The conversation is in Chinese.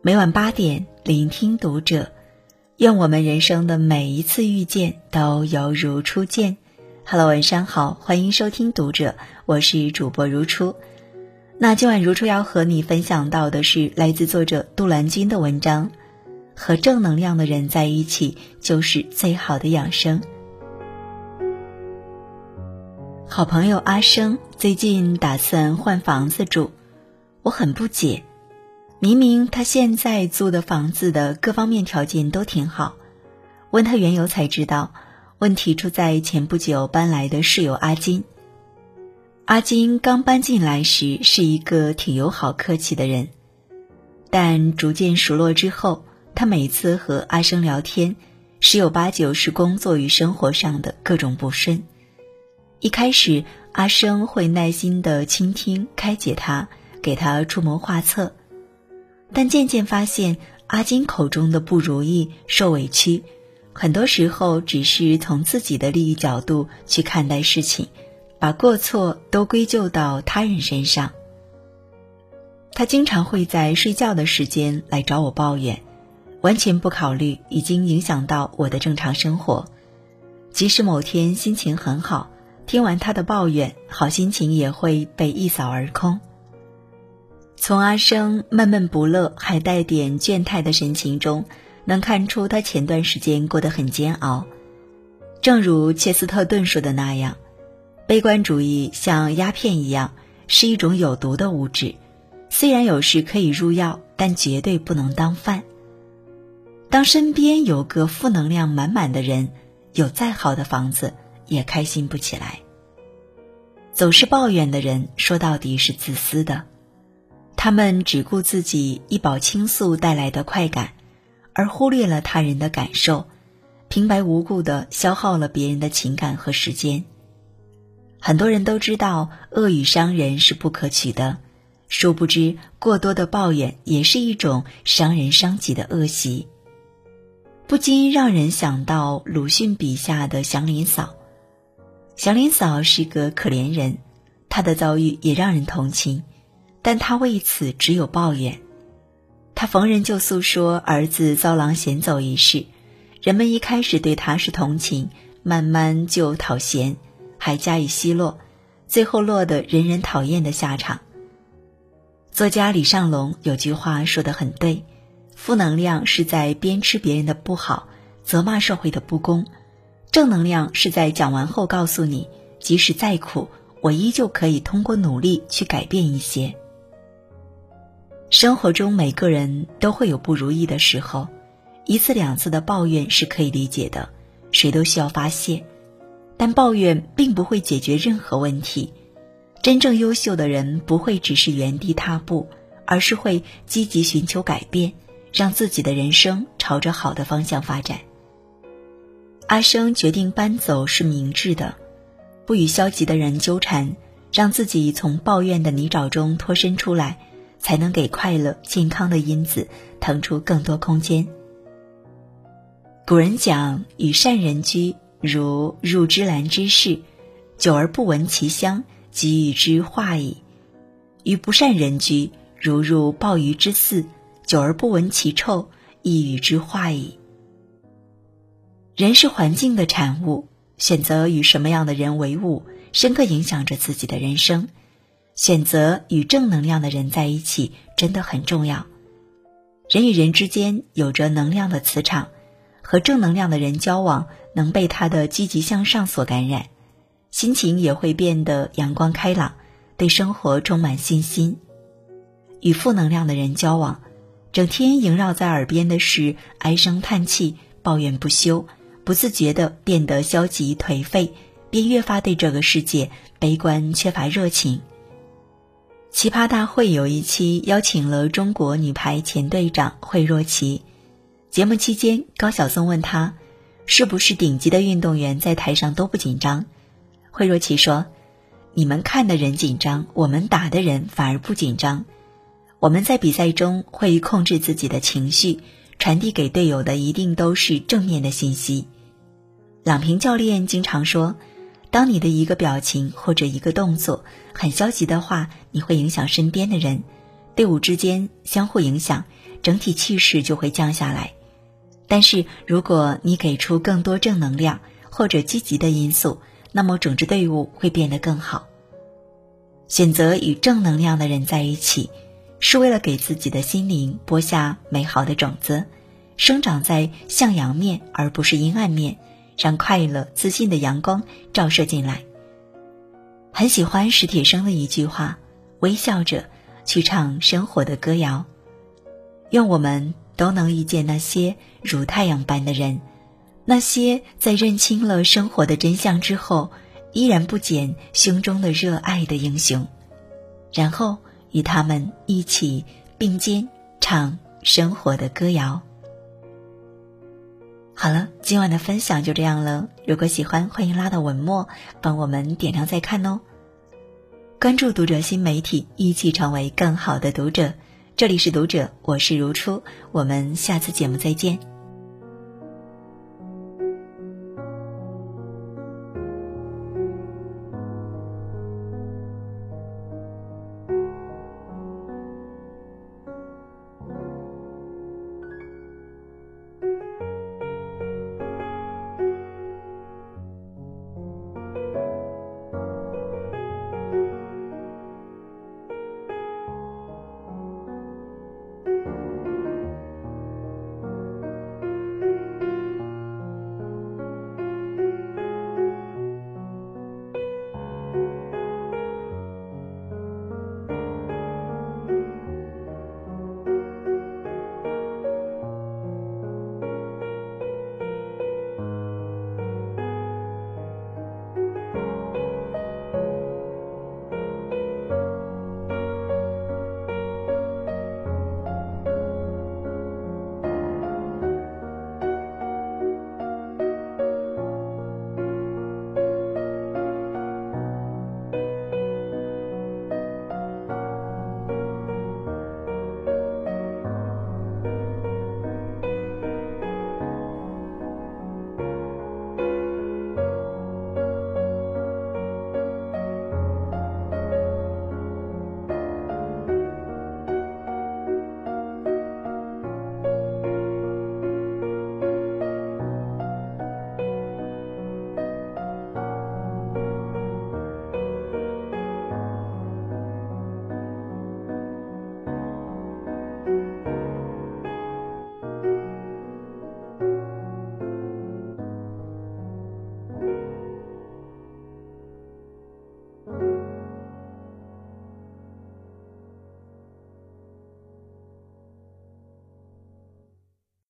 每晚八点，聆听读者。愿我们人生的每一次遇见都犹如初见。Hello，晚上好，欢迎收听读者，我是主播如初。那今晚如初要和你分享到的是来自作者杜兰君的文章：和正能量的人在一起，就是最好的养生。好朋友阿生最近打算换房子住，我很不解。明明他现在租的房子的各方面条件都挺好，问他缘由才知道，问题出在前不久搬来的室友阿金。阿金刚搬进来时是一个挺友好客气的人，但逐渐熟络之后，他每次和阿生聊天，十有八九是工作与生活上的各种不顺。一开始，阿生会耐心的倾听、开解他，给他出谋划策。但渐渐发现，阿金口中的不如意、受委屈，很多时候只是从自己的利益角度去看待事情，把过错都归咎到他人身上。他经常会在睡觉的时间来找我抱怨，完全不考虑已经影响到我的正常生活。即使某天心情很好，听完他的抱怨，好心情也会被一扫而空。从阿生闷闷不乐还带点倦态的神情中，能看出他前段时间过得很煎熬。正如切斯特顿说的那样，悲观主义像鸦片一样，是一种有毒的物质。虽然有时可以入药，但绝对不能当饭。当身边有个负能量满满的人，有再好的房子也开心不起来。总是抱怨的人，说到底是自私的。他们只顾自己一饱倾诉带来的快感，而忽略了他人的感受，平白无故的消耗了别人的情感和时间。很多人都知道恶语伤人是不可取的，殊不知过多的抱怨也是一种伤人伤己的恶习。不禁让人想到鲁迅笔下的祥林嫂。祥林嫂是个可怜人，她的遭遇也让人同情。但他为此只有抱怨，他逢人就诉说儿子遭狼衔走一事，人们一开始对他是同情，慢慢就讨嫌，还加以奚落，最后落得人人讨厌的下场。作家李尚龙有句话说的很对：负能量是在鞭笞别人的不好，责骂社会的不公；正能量是在讲完后告诉你，即使再苦，我依旧可以通过努力去改变一些。生活中每个人都会有不如意的时候，一次两次的抱怨是可以理解的，谁都需要发泄，但抱怨并不会解决任何问题。真正优秀的人不会只是原地踏步，而是会积极寻求改变，让自己的人生朝着好的方向发展。阿生决定搬走是明智的，不与消极的人纠缠，让自己从抱怨的泥沼中脱身出来。才能给快乐、健康的因子腾出更多空间。古人讲：“与善人居，如入芝兰之室，久而不闻其香，即与之化矣；与不善人居，如入鲍鱼之肆，久而不闻其臭，亦与之化矣。”人是环境的产物，选择与什么样的人为伍，深刻影响着自己的人生。选择与正能量的人在一起真的很重要。人与人之间有着能量的磁场，和正能量的人交往，能被他的积极向上所感染，心情也会变得阳光开朗，对生活充满信心。与负能量的人交往，整天萦绕在耳边的是唉声叹气、抱怨不休，不自觉的变得消极颓废，便越发对这个世界悲观、缺乏热情。奇葩大会有一期邀请了中国女排前队长惠若琪。节目期间，高晓松问她：“是不是顶级的运动员在台上都不紧张？”惠若琪说：“你们看的人紧张，我们打的人反而不紧张。我们在比赛中会控制自己的情绪，传递给队友的一定都是正面的信息。”郎平教练经常说。当你的一个表情或者一个动作很消极的话，你会影响身边的人，队伍之间相互影响，整体气势就会降下来。但是如果你给出更多正能量或者积极的因素，那么整支队伍会变得更好。选择与正能量的人在一起，是为了给自己的心灵播下美好的种子，生长在向阳面而不是阴暗面，让快乐、自信的阳光照射进来。很喜欢史铁生的一句话：“微笑着去唱生活的歌谣。”愿我们都能遇见那些如太阳般的人，那些在认清了生活的真相之后，依然不减胸中的热爱的英雄，然后与他们一起并肩唱生活的歌谣。好了，今晚的分享就这样了。如果喜欢，欢迎拉到文末帮我们点亮再看哦。关注读者新媒体，一起成为更好的读者。这里是读者，我是如初，我们下次节目再见。